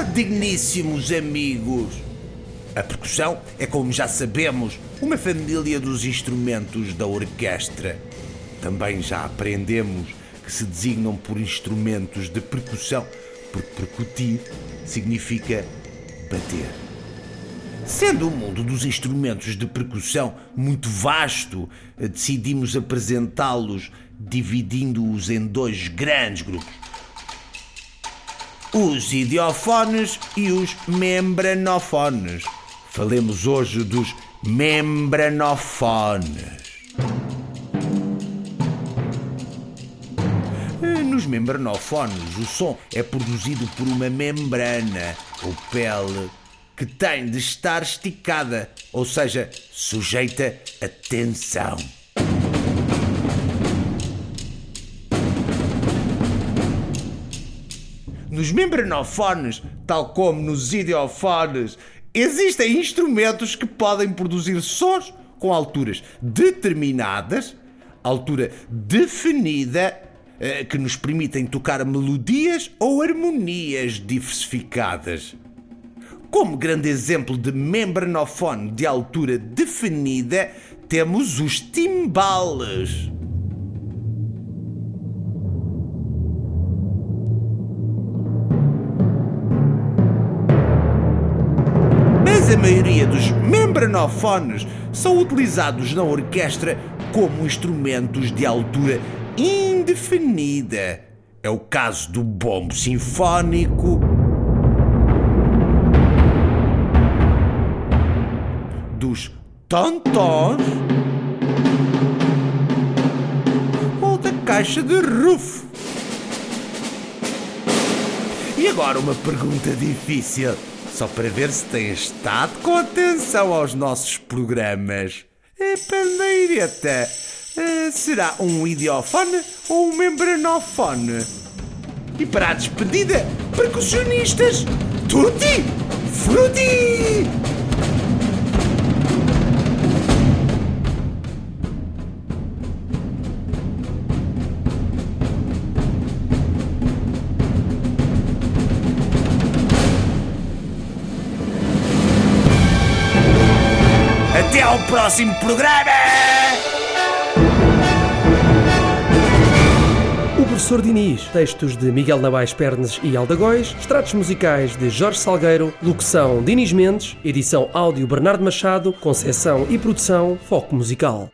Olá, digníssimos amigos! A percussão é, como já sabemos, uma família dos instrumentos da orquestra. Também já aprendemos que se designam por instrumentos de percussão, porque percutir significa bater. Sendo o mundo dos instrumentos de percussão muito vasto, decidimos apresentá-los dividindo-os em dois grandes grupos: os idiofones e os membranofones. Falemos hoje dos membranofones. Nos membranofones, o som é produzido por uma membrana ou pele que tem de estar esticada, ou seja, sujeita a tensão. Nos membranofones, tal como nos idiofones, existem instrumentos que podem produzir sons com alturas determinadas, altura definida, eh, que nos permitem tocar melodias ou harmonias diversificadas. Como grande exemplo de membranofone de altura definida, temos os timbales. A maioria dos membranofones são utilizados na orquestra como instrumentos de altura indefinida. É o caso do bombo sinfónico, dos tontons ou da caixa de rufo. E agora uma pergunta difícil, só para ver se tem estado com atenção aos nossos programas. É pandeireta. Eh, será um idiofone ou um membranofone? E para a despedida, percussionistas, tutti frutti! Até ao próximo programa! O Professor Diniz, textos de Miguel Nabais Pernes e Aldagóis, extratos musicais de Jorge Salgueiro, locução Diniz Mendes, edição áudio Bernardo Machado, concessão e produção Foco Musical.